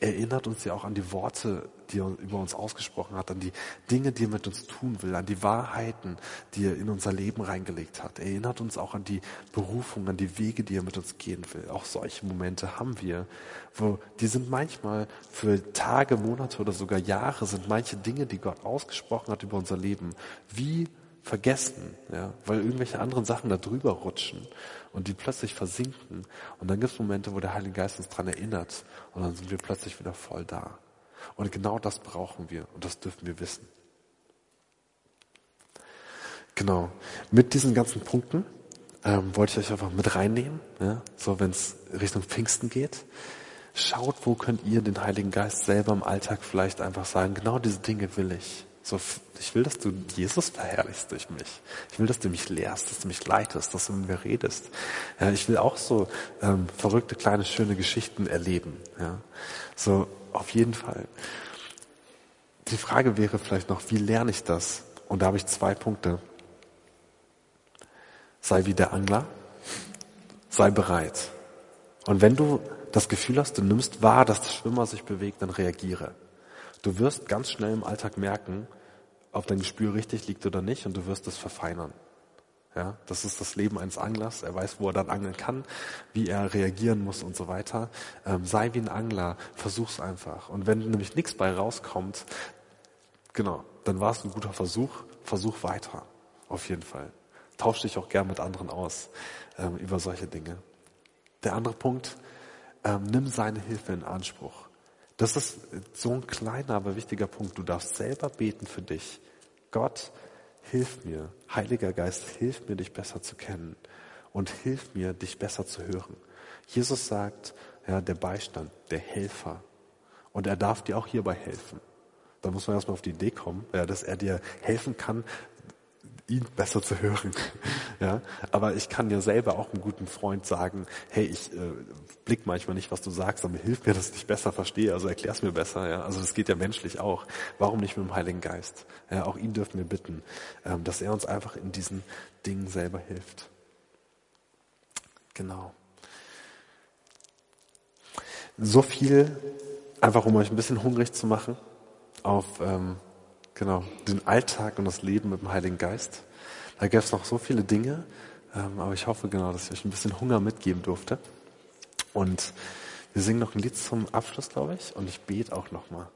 erinnert uns ja auch an die Worte, die er über uns ausgesprochen hat, an die Dinge, die er mit uns tun will, an die Wahrheiten, die er in unser Leben reingelegt hat. Er erinnert uns auch an die Berufung, an die Wege, die er mit uns gehen will. Auch solche Momente haben wir, wo die sind manchmal für Tage, Monate oder sogar Jahre sind manche Dinge, die Gott ausgesprochen hat über unser Leben, wie vergessen, ja, weil irgendwelche anderen Sachen da drüber rutschen und die plötzlich versinken. Und dann gibt es Momente, wo der Heilige Geist uns dran erinnert und dann sind wir plötzlich wieder voll da. Und genau das brauchen wir und das dürfen wir wissen. genau. Mit diesen ganzen Punkten ähm, wollte ich euch einfach mit reinnehmen, ja? so wenn es Richtung Pfingsten geht. Schaut, wo könnt ihr den Heiligen Geist selber im Alltag vielleicht einfach sagen, genau diese Dinge will ich. So, ich will, dass du Jesus verherrlichst durch mich. Ich will, dass du mich lehrst, dass du mich leitest, dass du mit mir redest. Ja, ich will auch so ähm, verrückte, kleine, schöne Geschichten erleben. Ja, so auf jeden Fall. Die Frage wäre vielleicht noch, wie lerne ich das? Und da habe ich zwei Punkte. Sei wie der Angler. Sei bereit. Und wenn du das Gefühl hast, du nimmst wahr, dass der Schwimmer sich bewegt, dann reagiere. Du wirst ganz schnell im Alltag merken, ob dein Gespür richtig liegt oder nicht und du wirst es verfeinern. Ja, das ist das Leben eines Anglers. Er weiß, wo er dann angeln kann, wie er reagieren muss und so weiter. Ähm, sei wie ein Angler, versuch's einfach. Und wenn nämlich nichts bei rauskommt, genau, dann war es ein guter Versuch. Versuch weiter, auf jeden Fall. Tausch dich auch gern mit anderen aus ähm, über solche Dinge. Der andere Punkt, ähm, nimm seine Hilfe in Anspruch. Das ist so ein kleiner, aber wichtiger Punkt. Du darfst selber beten für dich. Gott, hilf mir. Heiliger Geist, hilf mir, dich besser zu kennen. Und hilf mir, dich besser zu hören. Jesus sagt, ja, der Beistand, der Helfer. Und er darf dir auch hierbei helfen. Da muss man erstmal auf die Idee kommen, ja, dass er dir helfen kann, ihn besser zu hören. [laughs] Ja, aber ich kann ja selber auch einem guten Freund sagen, hey, ich äh, blick manchmal nicht, was du sagst, aber hilf mir, dass ich dich besser verstehe, also erklär's mir besser. Ja, also das geht ja menschlich auch. Warum nicht mit dem Heiligen Geist? Ja, auch ihn dürfen wir bitten, ähm, dass er uns einfach in diesen Dingen selber hilft. Genau. So viel, einfach um euch ein bisschen hungrig zu machen auf ähm, genau den Alltag und das Leben mit dem Heiligen Geist. Da gäbe es noch so viele Dinge, ähm, aber ich hoffe genau, dass ich euch ein bisschen Hunger mitgeben durfte. Und wir singen noch ein Lied zum Abschluss, glaube ich, und ich bete auch nochmal.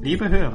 Liebe Hörer,